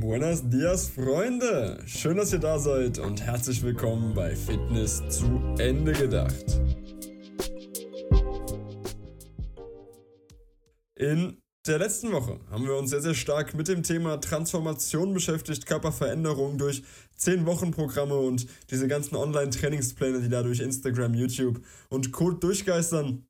Buenos dias, Freunde! Schön, dass ihr da seid und herzlich willkommen bei Fitness zu Ende gedacht. In der letzten Woche haben wir uns sehr, sehr stark mit dem Thema Transformation beschäftigt, Körperveränderung durch 10-Wochen-Programme und diese ganzen Online-Trainingspläne, die da durch Instagram, YouTube und Code durchgeistern.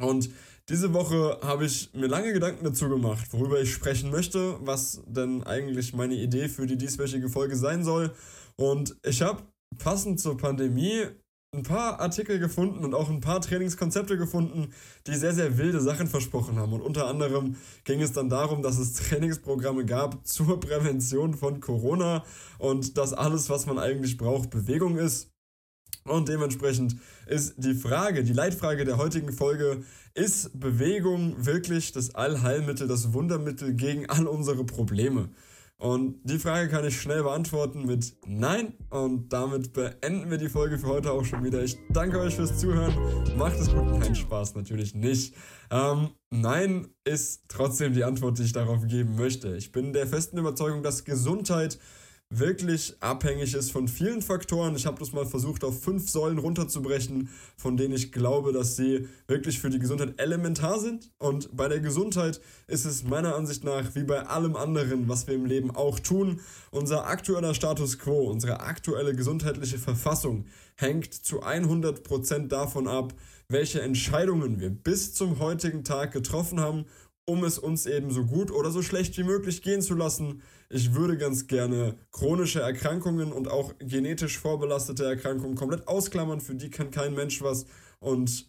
Und diese Woche habe ich mir lange Gedanken dazu gemacht, worüber ich sprechen möchte, was denn eigentlich meine Idee für die dieswöchige Folge sein soll. Und ich habe passend zur Pandemie ein paar Artikel gefunden und auch ein paar Trainingskonzepte gefunden, die sehr, sehr wilde Sachen versprochen haben. Und unter anderem ging es dann darum, dass es Trainingsprogramme gab zur Prävention von Corona und dass alles, was man eigentlich braucht, Bewegung ist. Und dementsprechend ist die Frage, die Leitfrage der heutigen Folge, ist Bewegung wirklich das Allheilmittel, das Wundermittel gegen all unsere Probleme? Und die Frage kann ich schnell beantworten mit Nein. Und damit beenden wir die Folge für heute auch schon wieder. Ich danke euch fürs Zuhören. Macht es gut. Nein, Spaß natürlich nicht. Ähm, nein ist trotzdem die Antwort, die ich darauf geben möchte. Ich bin der festen Überzeugung, dass Gesundheit wirklich abhängig ist von vielen Faktoren. Ich habe das mal versucht auf fünf Säulen runterzubrechen, von denen ich glaube, dass sie wirklich für die Gesundheit elementar sind. Und bei der Gesundheit ist es meiner Ansicht nach, wie bei allem anderen, was wir im Leben auch tun, unser aktueller Status quo, unsere aktuelle gesundheitliche Verfassung hängt zu 100% davon ab, welche Entscheidungen wir bis zum heutigen Tag getroffen haben um es uns eben so gut oder so schlecht wie möglich gehen zu lassen. Ich würde ganz gerne chronische Erkrankungen und auch genetisch vorbelastete Erkrankungen komplett ausklammern, für die kann kein Mensch was und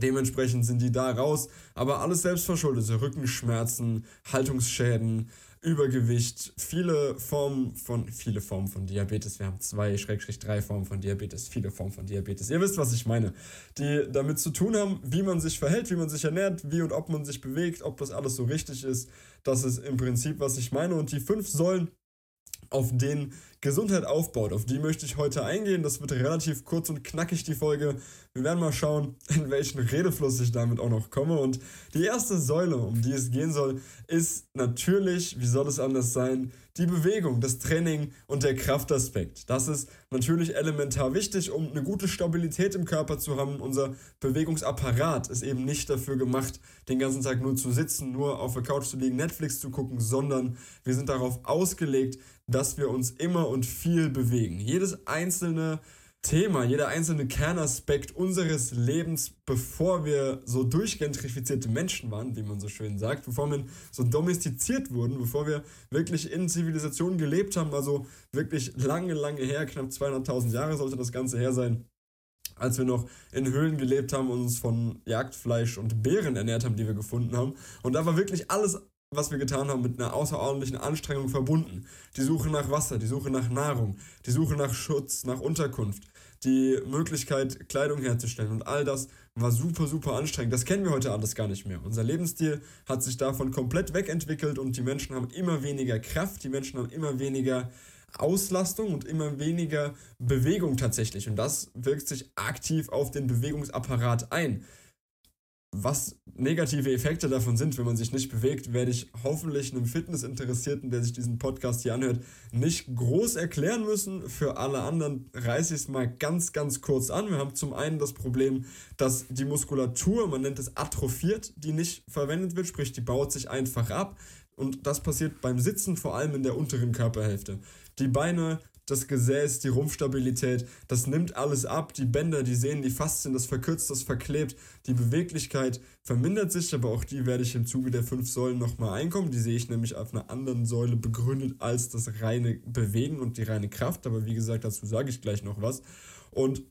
dementsprechend sind die da raus. Aber alles selbstverschuldete, Rückenschmerzen, Haltungsschäden, Übergewicht, viele Formen von, viele Formen von Diabetes. Wir haben zwei, Schrägstrich drei Formen von Diabetes, viele Formen von Diabetes. Ihr wisst, was ich meine. Die damit zu tun haben, wie man sich verhält, wie man sich ernährt, wie und ob man sich bewegt, ob das alles so richtig ist. Das ist im Prinzip, was ich meine. Und die fünf Säulen auf denen Gesundheit aufbaut. Auf die möchte ich heute eingehen. Das wird relativ kurz und knackig, die Folge. Wir werden mal schauen, in welchen Redefluss ich damit auch noch komme. Und die erste Säule, um die es gehen soll, ist natürlich, wie soll es anders sein, die Bewegung, das Training und der Kraftaspekt. Das ist natürlich elementar wichtig, um eine gute Stabilität im Körper zu haben. Unser Bewegungsapparat ist eben nicht dafür gemacht, den ganzen Tag nur zu sitzen, nur auf der Couch zu liegen, Netflix zu gucken, sondern wir sind darauf ausgelegt, dass wir uns immer und viel bewegen. Jedes einzelne Thema, jeder einzelne Kernaspekt unseres Lebens, bevor wir so durchgentrifizierte Menschen waren, wie man so schön sagt, bevor wir so domestiziert wurden, bevor wir wirklich in Zivilisationen gelebt haben, also wirklich lange, lange her, knapp 200.000 Jahre sollte das Ganze her sein, als wir noch in Höhlen gelebt haben und uns von Jagdfleisch und Beeren ernährt haben, die wir gefunden haben. Und da war wirklich alles was wir getan haben, mit einer außerordentlichen Anstrengung verbunden. Die Suche nach Wasser, die Suche nach Nahrung, die Suche nach Schutz, nach Unterkunft, die Möglichkeit, Kleidung herzustellen und all das war super, super anstrengend. Das kennen wir heute alles gar nicht mehr. Unser Lebensstil hat sich davon komplett wegentwickelt und die Menschen haben immer weniger Kraft, die Menschen haben immer weniger Auslastung und immer weniger Bewegung tatsächlich. Und das wirkt sich aktiv auf den Bewegungsapparat ein was negative Effekte davon sind, wenn man sich nicht bewegt, werde ich hoffentlich einem Fitnessinteressierten, der sich diesen Podcast hier anhört, nicht groß erklären müssen. Für alle anderen reiße ich es mal ganz, ganz kurz an. Wir haben zum einen das Problem, dass die Muskulatur, man nennt es atrophiert, die nicht verwendet wird, sprich die baut sich einfach ab. Und das passiert beim Sitzen vor allem in der unteren Körperhälfte. Die Beine das Gesäß, die Rumpfstabilität, das nimmt alles ab. Die Bänder, die Sehnen, die Faszien, das verkürzt, das verklebt. Die Beweglichkeit vermindert sich, aber auch die werde ich im Zuge der fünf Säulen nochmal einkommen. Die sehe ich nämlich auf einer anderen Säule begründet als das reine Bewegen und die reine Kraft. Aber wie gesagt, dazu sage ich gleich noch was. Und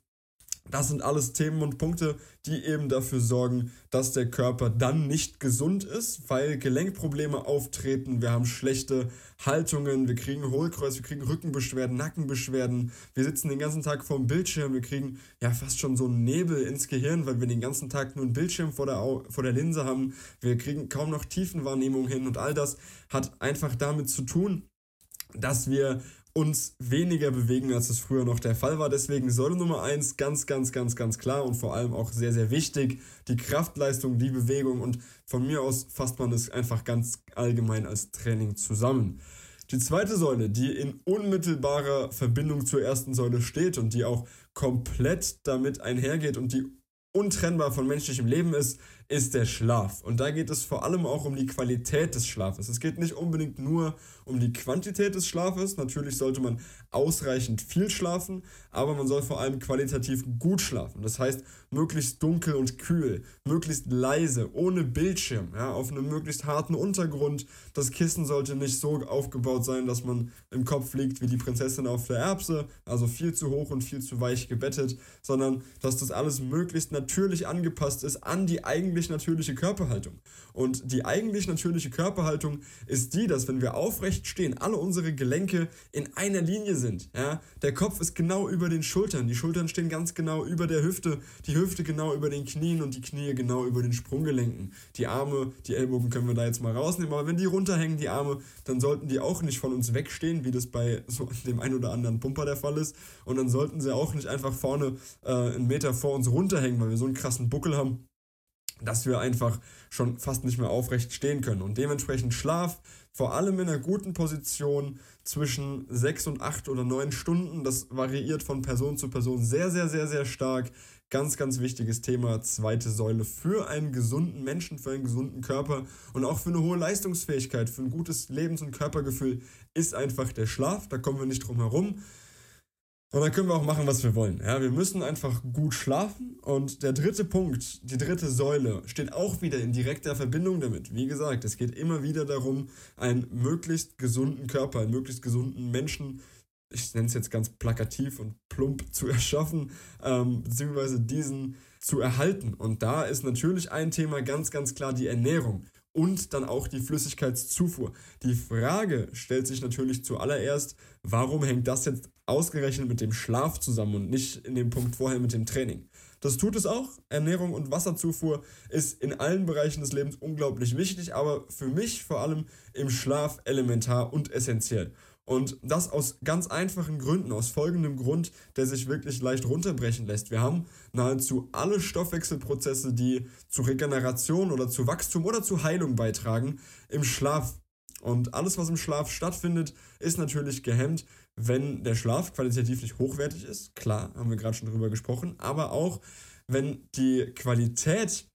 das sind alles Themen und Punkte, die eben dafür sorgen, dass der Körper dann nicht gesund ist, weil Gelenkprobleme auftreten, wir haben schlechte Haltungen, wir kriegen Hohlkreuz, wir kriegen Rückenbeschwerden, Nackenbeschwerden, wir sitzen den ganzen Tag vor dem Bildschirm, wir kriegen ja fast schon so einen Nebel ins Gehirn, weil wir den ganzen Tag nur einen Bildschirm vor der, vor der Linse haben, wir kriegen kaum noch Tiefenwahrnehmung hin. Und all das hat einfach damit zu tun, dass wir uns weniger bewegen, als es früher noch der Fall war. Deswegen Säule Nummer 1 ganz, ganz, ganz, ganz klar und vor allem auch sehr, sehr wichtig. Die Kraftleistung, die Bewegung und von mir aus fasst man es einfach ganz allgemein als Training zusammen. Die zweite Säule, die in unmittelbarer Verbindung zur ersten Säule steht und die auch komplett damit einhergeht und die untrennbar von menschlichem Leben ist, ist der Schlaf. Und da geht es vor allem auch um die Qualität des Schlafes. Es geht nicht unbedingt nur um die Quantität des Schlafes. Natürlich sollte man ausreichend viel schlafen, aber man soll vor allem qualitativ gut schlafen. Das heißt, möglichst dunkel und kühl, möglichst leise, ohne Bildschirm, ja, auf einem möglichst harten Untergrund. Das Kissen sollte nicht so aufgebaut sein, dass man im Kopf liegt wie die Prinzessin auf der Erbse, also viel zu hoch und viel zu weich gebettet, sondern dass das alles möglichst natürlich angepasst ist an die eigentlich natürliche Körperhaltung. Und die eigentlich natürliche Körperhaltung ist die, dass wenn wir aufrecht stehen, alle unsere Gelenke in einer Linie sind. Ja? Der Kopf ist genau über den Schultern, die Schultern stehen ganz genau über der Hüfte, die Hüfte genau über den Knien und die Knie genau über den Sprunggelenken. Die Arme, die Ellbogen können wir da jetzt mal rausnehmen, aber wenn die runterhängen, die Arme, dann sollten die auch nicht von uns wegstehen, wie das bei so dem einen oder anderen Pumper der Fall ist. Und dann sollten sie auch nicht einfach vorne äh, einen Meter vor uns runterhängen, weil wir so einen krassen Buckel haben dass wir einfach schon fast nicht mehr aufrecht stehen können. Und dementsprechend Schlaf, vor allem in einer guten Position zwischen sechs und acht oder neun Stunden, das variiert von Person zu Person sehr, sehr, sehr, sehr stark. Ganz, ganz wichtiges Thema, zweite Säule für einen gesunden Menschen, für einen gesunden Körper und auch für eine hohe Leistungsfähigkeit, für ein gutes Lebens- und Körpergefühl ist einfach der Schlaf. Da kommen wir nicht drum herum. Und dann können wir auch machen, was wir wollen. Ja, wir müssen einfach gut schlafen. Und der dritte Punkt, die dritte Säule, steht auch wieder in direkter Verbindung damit. Wie gesagt, es geht immer wieder darum, einen möglichst gesunden Körper, einen möglichst gesunden Menschen, ich nenne es jetzt ganz plakativ und plump, zu erschaffen, ähm, beziehungsweise diesen zu erhalten. Und da ist natürlich ein Thema ganz, ganz klar die Ernährung und dann auch die Flüssigkeitszufuhr. Die Frage stellt sich natürlich zuallererst, warum hängt das jetzt ausgerechnet mit dem Schlaf zusammen und nicht in dem Punkt vorher mit dem Training? Das tut es auch. Ernährung und Wasserzufuhr ist in allen Bereichen des Lebens unglaublich wichtig, aber für mich vor allem im Schlaf elementar und essentiell. Und das aus ganz einfachen Gründen, aus folgendem Grund, der sich wirklich leicht runterbrechen lässt. Wir haben nahezu alle Stoffwechselprozesse, die zu Regeneration oder zu Wachstum oder zu Heilung beitragen, im Schlaf. Und alles, was im Schlaf stattfindet, ist natürlich gehemmt, wenn der Schlaf qualitativ nicht hochwertig ist. Klar, haben wir gerade schon drüber gesprochen. Aber auch, wenn die Qualität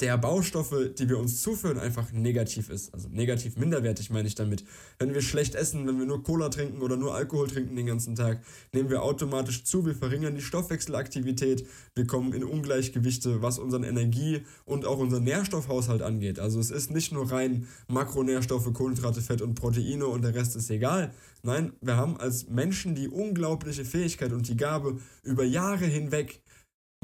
der Baustoffe, die wir uns zuführen, einfach negativ ist. Also negativ minderwertig meine ich damit. Wenn wir schlecht essen, wenn wir nur Cola trinken oder nur Alkohol trinken den ganzen Tag, nehmen wir automatisch zu, wir verringern die Stoffwechselaktivität, wir kommen in Ungleichgewichte, was unseren Energie- und auch unseren Nährstoffhaushalt angeht. Also es ist nicht nur rein Makronährstoffe, Kohlenhydrate, Fett und Proteine und der Rest ist egal. Nein, wir haben als Menschen die unglaubliche Fähigkeit und die Gabe, über Jahre hinweg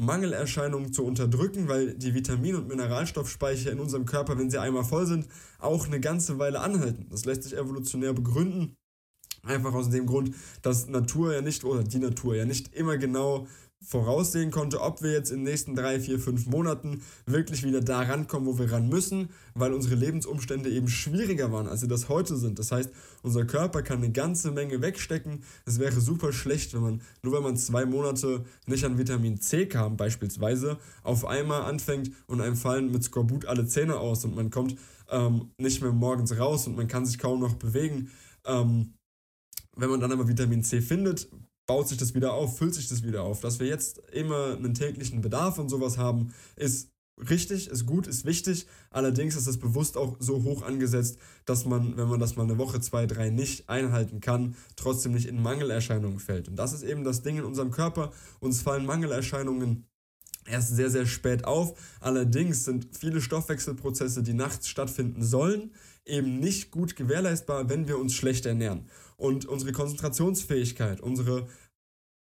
Mangelerscheinungen zu unterdrücken, weil die Vitamin- und Mineralstoffspeicher in unserem Körper, wenn sie einmal voll sind, auch eine ganze Weile anhalten. Das lässt sich evolutionär begründen. Einfach aus dem Grund, dass Natur ja nicht, oder die Natur ja nicht immer genau voraussehen konnte, ob wir jetzt in den nächsten drei, vier, fünf Monaten wirklich wieder da rankommen, wo wir ran müssen, weil unsere Lebensumstände eben schwieriger waren, als sie das heute sind. Das heißt, unser Körper kann eine ganze Menge wegstecken. Es wäre super schlecht, wenn man, nur wenn man zwei Monate nicht an Vitamin C kam, beispielsweise, auf einmal anfängt und einem fallen mit Skorbut alle Zähne aus und man kommt ähm, nicht mehr morgens raus und man kann sich kaum noch bewegen. Ähm, wenn man dann aber Vitamin C findet, baut sich das wieder auf, füllt sich das wieder auf. Dass wir jetzt immer einen täglichen Bedarf und sowas haben, ist richtig, ist gut, ist wichtig. Allerdings ist es bewusst auch so hoch angesetzt, dass man, wenn man das mal eine Woche, zwei, drei nicht einhalten kann, trotzdem nicht in Mangelerscheinungen fällt. Und das ist eben das Ding in unserem Körper. Uns fallen Mangelerscheinungen erst sehr, sehr spät auf. Allerdings sind viele Stoffwechselprozesse, die nachts stattfinden sollen, eben nicht gut gewährleistbar, wenn wir uns schlecht ernähren. Und unsere Konzentrationsfähigkeit, unsere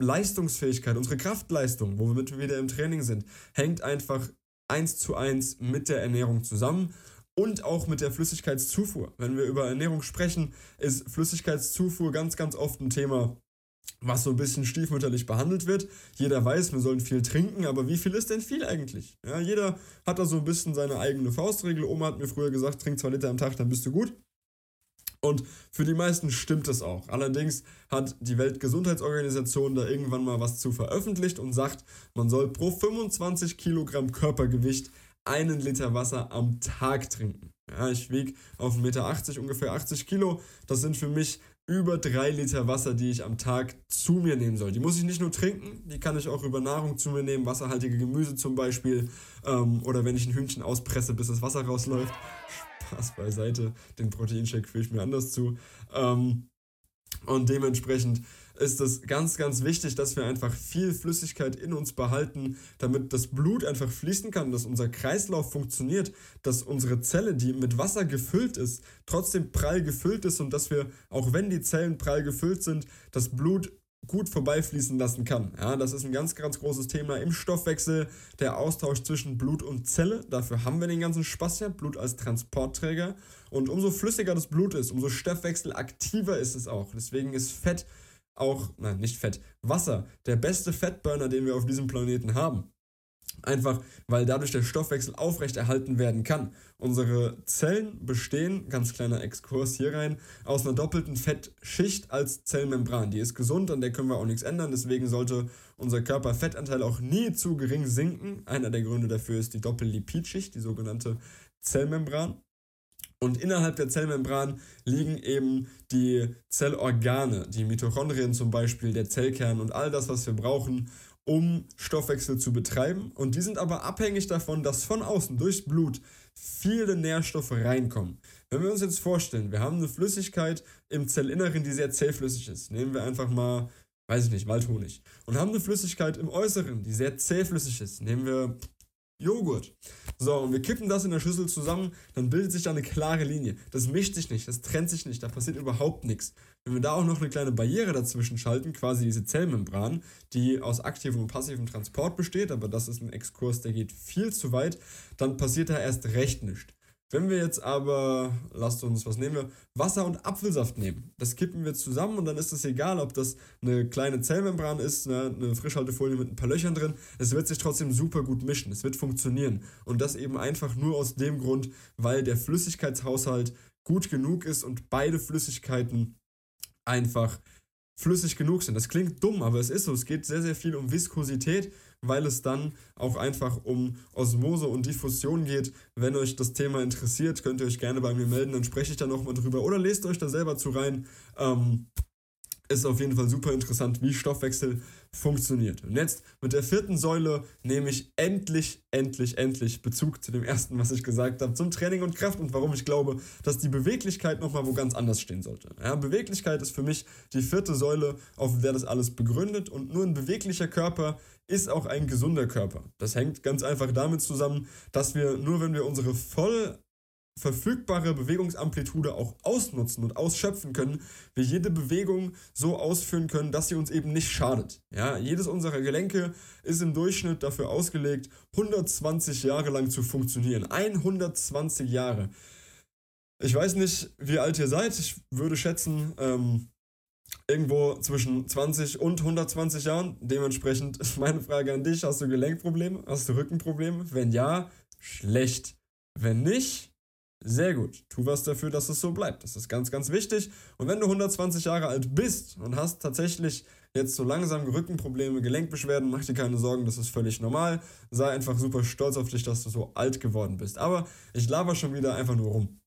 Leistungsfähigkeit, unsere Kraftleistung, womit wir wieder im Training sind, hängt einfach eins zu eins mit der Ernährung zusammen und auch mit der Flüssigkeitszufuhr. Wenn wir über Ernährung sprechen, ist Flüssigkeitszufuhr ganz, ganz oft ein Thema, was so ein bisschen stiefmütterlich behandelt wird. Jeder weiß, wir sollen viel trinken, aber wie viel ist denn viel eigentlich? Ja, jeder hat da so ein bisschen seine eigene Faustregel. Oma hat mir früher gesagt, trink zwei Liter am Tag, dann bist du gut. Und für die meisten stimmt es auch. Allerdings hat die Weltgesundheitsorganisation da irgendwann mal was zu veröffentlicht und sagt, man soll pro 25 Kilogramm Körpergewicht einen Liter Wasser am Tag trinken. Ja, ich wiege auf 1,80 Meter ungefähr 80 Kilo. Das sind für mich über 3 Liter Wasser, die ich am Tag zu mir nehmen soll. Die muss ich nicht nur trinken, die kann ich auch über Nahrung zu mir nehmen, wasserhaltige Gemüse zum Beispiel. Ähm, oder wenn ich ein Hühnchen auspresse, bis das Wasser rausläuft. Spaß beiseite, den Proteinshake führe ich mir anders zu. Ähm, und dementsprechend ist es ganz, ganz wichtig, dass wir einfach viel Flüssigkeit in uns behalten, damit das Blut einfach fließen kann, dass unser Kreislauf funktioniert, dass unsere Zelle, die mit Wasser gefüllt ist, trotzdem prall gefüllt ist und dass wir, auch wenn die Zellen prall gefüllt sind, das Blut gut vorbeifließen lassen kann. Ja, das ist ein ganz, ganz großes Thema im Stoffwechsel, der Austausch zwischen Blut und Zelle. Dafür haben wir den ganzen Spaß ja, Blut als Transportträger. Und umso flüssiger das Blut ist, umso stoffwechselaktiver ist es auch. Deswegen ist Fett auch, nein, nicht Fett, Wasser, der beste Fettburner, den wir auf diesem Planeten haben. Einfach, weil dadurch der Stoffwechsel aufrechterhalten werden kann. Unsere Zellen bestehen, ganz kleiner Exkurs hier rein, aus einer doppelten Fettschicht als Zellmembran. Die ist gesund, an der können wir auch nichts ändern. Deswegen sollte unser Körperfettanteil auch nie zu gering sinken. Einer der Gründe dafür ist die Doppellipidschicht, die sogenannte Zellmembran. Und innerhalb der Zellmembran liegen eben die Zellorgane, die Mitochondrien zum Beispiel, der Zellkern und all das, was wir brauchen, um Stoffwechsel zu betreiben. Und die sind aber abhängig davon, dass von außen durchs Blut viele Nährstoffe reinkommen. Wenn wir uns jetzt vorstellen, wir haben eine Flüssigkeit im Zellinneren, die sehr zähflüssig ist. Nehmen wir einfach mal, weiß ich nicht, Waldhonig. Und haben eine Flüssigkeit im Äußeren, die sehr zähflüssig ist. Nehmen wir Joghurt. So, und wir kippen das in der Schüssel zusammen, dann bildet sich da eine klare Linie. Das mischt sich nicht, das trennt sich nicht, da passiert überhaupt nichts. Wenn wir da auch noch eine kleine Barriere dazwischen schalten, quasi diese Zellmembran, die aus aktivem und passivem Transport besteht, aber das ist ein Exkurs, der geht viel zu weit, dann passiert da erst recht nichts. Wenn wir jetzt aber, lasst uns, was nehmen wir? Wasser und Apfelsaft nehmen. Das kippen wir zusammen und dann ist es egal, ob das eine kleine Zellmembran ist, ne, eine Frischhaltefolie mit ein paar Löchern drin. Es wird sich trotzdem super gut mischen. Es wird funktionieren. Und das eben einfach nur aus dem Grund, weil der Flüssigkeitshaushalt gut genug ist und beide Flüssigkeiten einfach flüssig genug sind. Das klingt dumm, aber es ist so. Es geht sehr, sehr viel um Viskosität weil es dann auch einfach um Osmose und Diffusion geht. Wenn euch das Thema interessiert, könnt ihr euch gerne bei mir melden, dann spreche ich da nochmal drüber oder lest euch da selber zu rein. Ähm, ist auf jeden Fall super interessant, wie Stoffwechsel funktioniert. Und jetzt mit der vierten Säule nehme ich endlich, endlich, endlich Bezug zu dem ersten, was ich gesagt habe, zum Training und Kraft und warum ich glaube, dass die Beweglichkeit nochmal wo ganz anders stehen sollte. Ja, Beweglichkeit ist für mich die vierte Säule, auf der das alles begründet und nur ein beweglicher Körper ist auch ein gesunder Körper. Das hängt ganz einfach damit zusammen, dass wir nur wenn wir unsere voll verfügbare Bewegungsamplitude auch ausnutzen und ausschöpfen können, wir jede Bewegung so ausführen können, dass sie uns eben nicht schadet. Ja, jedes unserer Gelenke ist im Durchschnitt dafür ausgelegt, 120 Jahre lang zu funktionieren. 120 Jahre. Ich weiß nicht, wie alt ihr seid. Ich würde schätzen, ähm, irgendwo zwischen 20 und 120 Jahren. Dementsprechend ist meine Frage an dich: Hast du Gelenkprobleme? Hast du Rückenprobleme? Wenn ja, schlecht. Wenn nicht, sehr gut. Tu was dafür, dass es so bleibt. Das ist ganz, ganz wichtig. Und wenn du 120 Jahre alt bist und hast tatsächlich jetzt so langsam Rückenprobleme, Gelenkbeschwerden, mach dir keine Sorgen, das ist völlig normal. Sei einfach super stolz auf dich, dass du so alt geworden bist. Aber ich laber schon wieder einfach nur rum.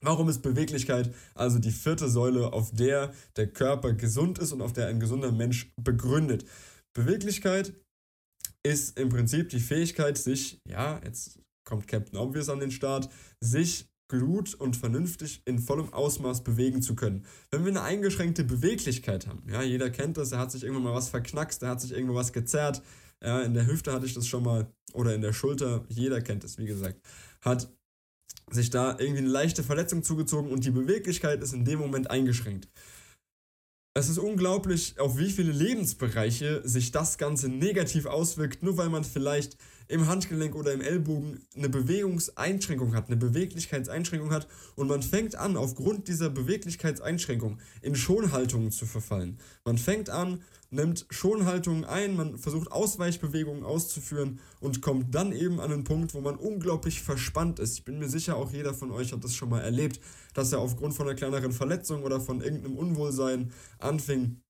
Warum ist Beweglichkeit also die vierte Säule, auf der der Körper gesund ist und auf der ein gesunder Mensch begründet? Beweglichkeit ist im Prinzip die Fähigkeit, sich, ja, jetzt kommt Captain Obvious an den Start, sich gut und vernünftig in vollem Ausmaß bewegen zu können. Wenn wir eine eingeschränkte Beweglichkeit haben, ja, jeder kennt das, er hat sich irgendwann mal was verknackst, er hat sich irgendwo was gezerrt, ja, in der Hüfte hatte ich das schon mal oder in der Schulter, jeder kennt es, wie gesagt, hat sich da irgendwie eine leichte Verletzung zugezogen und die Beweglichkeit ist in dem Moment eingeschränkt. Es ist unglaublich, auf wie viele Lebensbereiche sich das Ganze negativ auswirkt, nur weil man vielleicht im Handgelenk oder im Ellbogen eine Bewegungseinschränkung hat, eine Beweglichkeitseinschränkung hat und man fängt an, aufgrund dieser Beweglichkeitseinschränkung in Schonhaltungen zu verfallen. Man fängt an, nimmt Schonhaltungen ein, man versucht Ausweichbewegungen auszuführen und kommt dann eben an einen Punkt, wo man unglaublich verspannt ist. Ich bin mir sicher, auch jeder von euch hat das schon mal erlebt, dass er aufgrund von einer kleineren Verletzung oder von irgendeinem Unwohlsein anfing,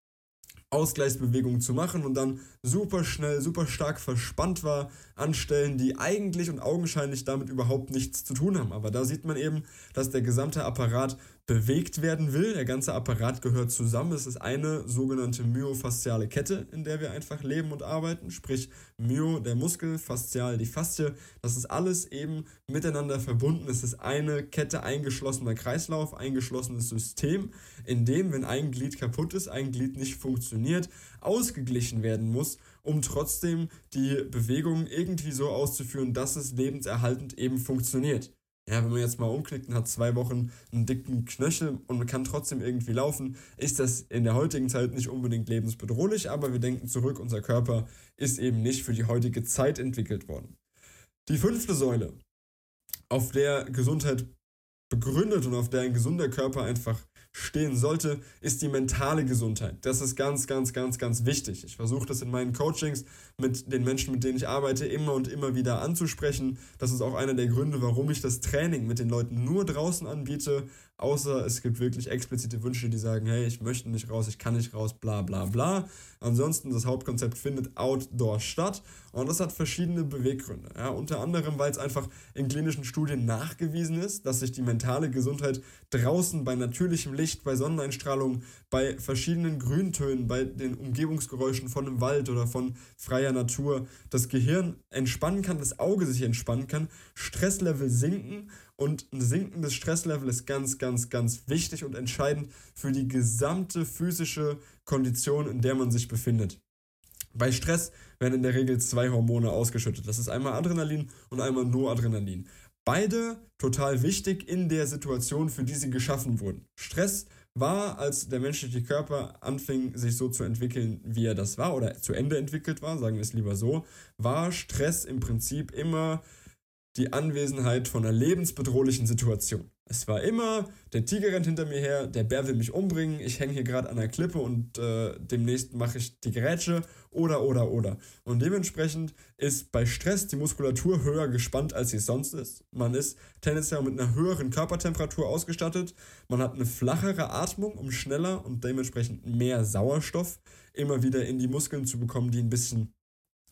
Ausgleichsbewegungen zu machen und dann super schnell, super stark verspannt war an Stellen, die eigentlich und augenscheinlich damit überhaupt nichts zu tun haben. Aber da sieht man eben, dass der gesamte Apparat bewegt werden will. Der ganze Apparat gehört zusammen. Es ist eine sogenannte myofasziale Kette, in der wir einfach leben und arbeiten. Sprich, Myo, der Muskel, faszial, die Faszie. Das ist alles eben miteinander verbunden. Es ist eine Kette, eingeschlossener Kreislauf, eingeschlossenes System, in dem, wenn ein Glied kaputt ist, ein Glied nicht funktioniert, ausgeglichen werden muss, um trotzdem die Bewegung irgendwie so auszuführen, dass es lebenserhaltend eben funktioniert. Ja, wenn man jetzt mal umklickt und hat zwei Wochen einen dicken Knöchel und man kann trotzdem irgendwie laufen, ist das in der heutigen Zeit nicht unbedingt lebensbedrohlich, aber wir denken zurück, unser Körper ist eben nicht für die heutige Zeit entwickelt worden. Die fünfte Säule, auf der Gesundheit begründet und auf der ein gesunder Körper einfach stehen sollte, ist die mentale Gesundheit. Das ist ganz, ganz, ganz, ganz wichtig. Ich versuche das in meinen Coachings mit den Menschen, mit denen ich arbeite, immer und immer wieder anzusprechen. Das ist auch einer der Gründe, warum ich das Training mit den Leuten nur draußen anbiete, außer es gibt wirklich explizite Wünsche, die sagen, hey, ich möchte nicht raus, ich kann nicht raus, bla bla bla. Ansonsten, das Hauptkonzept findet outdoor statt und das hat verschiedene Beweggründe. Ja, unter anderem, weil es einfach in klinischen Studien nachgewiesen ist, dass sich die mentale Gesundheit draußen bei natürlichem Licht, bei Sonneneinstrahlung, bei verschiedenen Grüntönen, bei den Umgebungsgeräuschen von einem Wald oder von freier Natur das Gehirn entspannen kann, das Auge sich entspannen kann, Stresslevel sinken und ein sinkendes Stresslevel ist ganz, ganz, ganz wichtig und entscheidend für die gesamte physische Kondition, in der man sich befindet. Bei Stress werden in der Regel zwei Hormone ausgeschüttet. Das ist einmal Adrenalin und einmal Noradrenalin. Beide total wichtig in der Situation, für die sie geschaffen wurden. Stress war, als der menschliche Körper anfing, sich so zu entwickeln, wie er das war, oder zu Ende entwickelt war, sagen wir es lieber so, war Stress im Prinzip immer die Anwesenheit von einer lebensbedrohlichen Situation. Es war immer, der Tiger rennt hinter mir her, der Bär will mich umbringen, ich hänge hier gerade an der Klippe und äh, demnächst mache ich die Grätsche oder oder oder. Und dementsprechend ist bei Stress die Muskulatur höher gespannt, als sie sonst ist. Man ist tendenziell mit einer höheren Körpertemperatur ausgestattet, man hat eine flachere Atmung, um schneller und dementsprechend mehr Sauerstoff immer wieder in die Muskeln zu bekommen, die ein bisschen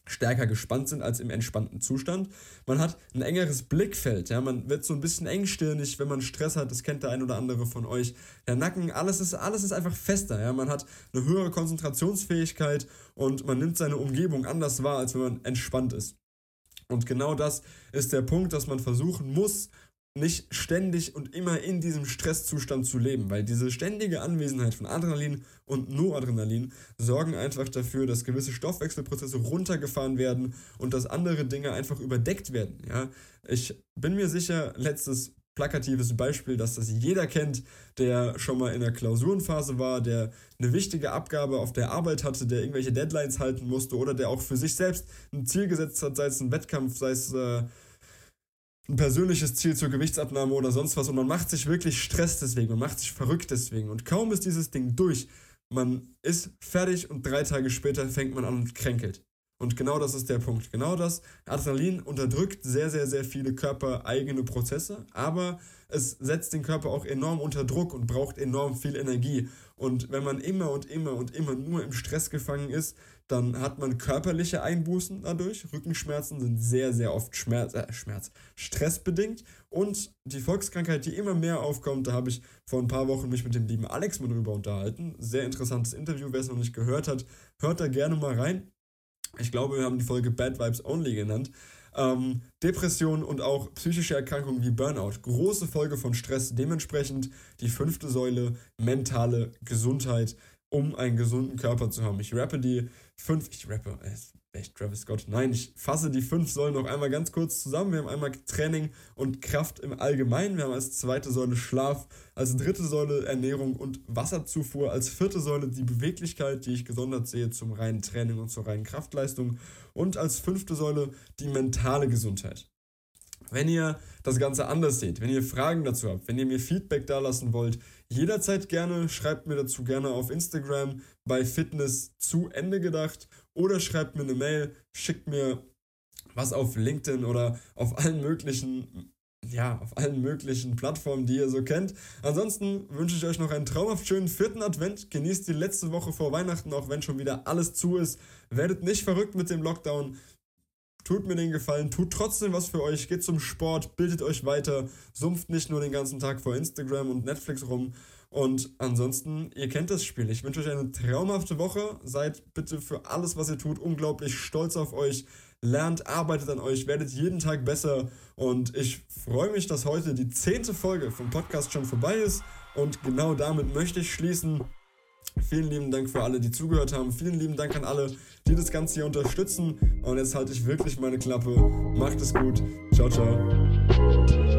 stärker gespannt sind als im entspannten Zustand. Man hat ein engeres Blickfeld, ja, man wird so ein bisschen engstirnig, wenn man Stress hat, das kennt der ein oder andere von euch. Der Nacken, alles ist, alles ist einfach fester, ja, man hat eine höhere Konzentrationsfähigkeit und man nimmt seine Umgebung anders wahr, als wenn man entspannt ist. Und genau das ist der Punkt, dass man versuchen muss, nicht ständig und immer in diesem Stresszustand zu leben, weil diese ständige Anwesenheit von Adrenalin und Noradrenalin sorgen einfach dafür, dass gewisse Stoffwechselprozesse runtergefahren werden und dass andere Dinge einfach überdeckt werden. Ja? Ich bin mir sicher, letztes plakatives Beispiel, dass das jeder kennt, der schon mal in der Klausurenphase war, der eine wichtige Abgabe auf der Arbeit hatte, der irgendwelche Deadlines halten musste oder der auch für sich selbst ein Ziel gesetzt hat, sei es ein Wettkampf, sei es äh, ein persönliches Ziel zur Gewichtsabnahme oder sonst was und man macht sich wirklich Stress deswegen, man macht sich verrückt deswegen und kaum ist dieses Ding durch, man ist fertig und drei Tage später fängt man an und kränkelt. Und genau das ist der Punkt. Genau das. Adrenalin unterdrückt sehr, sehr, sehr viele körpereigene Prozesse, aber es setzt den Körper auch enorm unter Druck und braucht enorm viel Energie. Und wenn man immer und immer und immer nur im Stress gefangen ist, dann hat man körperliche Einbußen dadurch. Rückenschmerzen sind sehr, sehr oft Schmerz, äh, Schmerz, stressbedingt. Und die Volkskrankheit, die immer mehr aufkommt, da habe ich vor ein paar Wochen mich mit dem lieben Alex mal drüber unterhalten. Sehr interessantes Interview, wer es noch nicht gehört hat, hört da gerne mal rein. Ich glaube, wir haben die Folge Bad Vibes Only genannt. Ähm, Depression und auch psychische Erkrankungen wie Burnout. Große Folge von Stress. Dementsprechend die fünfte Säule, mentale Gesundheit, um einen gesunden Körper zu haben. Ich rappe die fünf, ich rappe, echt Travis Scott. Nein, ich fasse die fünf Säulen noch einmal ganz kurz zusammen. Wir haben einmal Training und Kraft im Allgemeinen. Wir haben als zweite Säule Schlaf, als dritte Säule Ernährung und Wasserzufuhr, als vierte Säule die Beweglichkeit, die ich gesondert sehe zum reinen Training und zur reinen Kraftleistung und als fünfte Säule die mentale Gesundheit. Wenn ihr das Ganze anders seht, wenn ihr Fragen dazu habt, wenn ihr mir Feedback da lassen wollt, jederzeit gerne, schreibt mir dazu gerne auf Instagram bei Fitness zu Ende gedacht oder schreibt mir eine Mail, schickt mir was auf LinkedIn oder auf allen möglichen ja, auf allen möglichen Plattformen, die ihr so kennt. Ansonsten wünsche ich euch noch einen traumhaft schönen vierten Advent. Genießt die letzte Woche vor Weihnachten, auch wenn schon wieder alles zu ist. Werdet nicht verrückt mit dem Lockdown. Tut mir den Gefallen, tut trotzdem was für euch, geht zum Sport, bildet euch weiter, sumpft nicht nur den ganzen Tag vor Instagram und Netflix rum. Und ansonsten, ihr kennt das Spiel. Ich wünsche euch eine traumhafte Woche. Seid bitte für alles, was ihr tut, unglaublich stolz auf euch lernt, arbeitet an euch, werdet jeden Tag besser. Und ich freue mich, dass heute die zehnte Folge vom Podcast schon vorbei ist. Und genau damit möchte ich schließen. Vielen lieben Dank für alle, die zugehört haben. Vielen lieben Dank an alle, die das Ganze hier unterstützen. Und jetzt halte ich wirklich meine Klappe. Macht es gut. Ciao, ciao.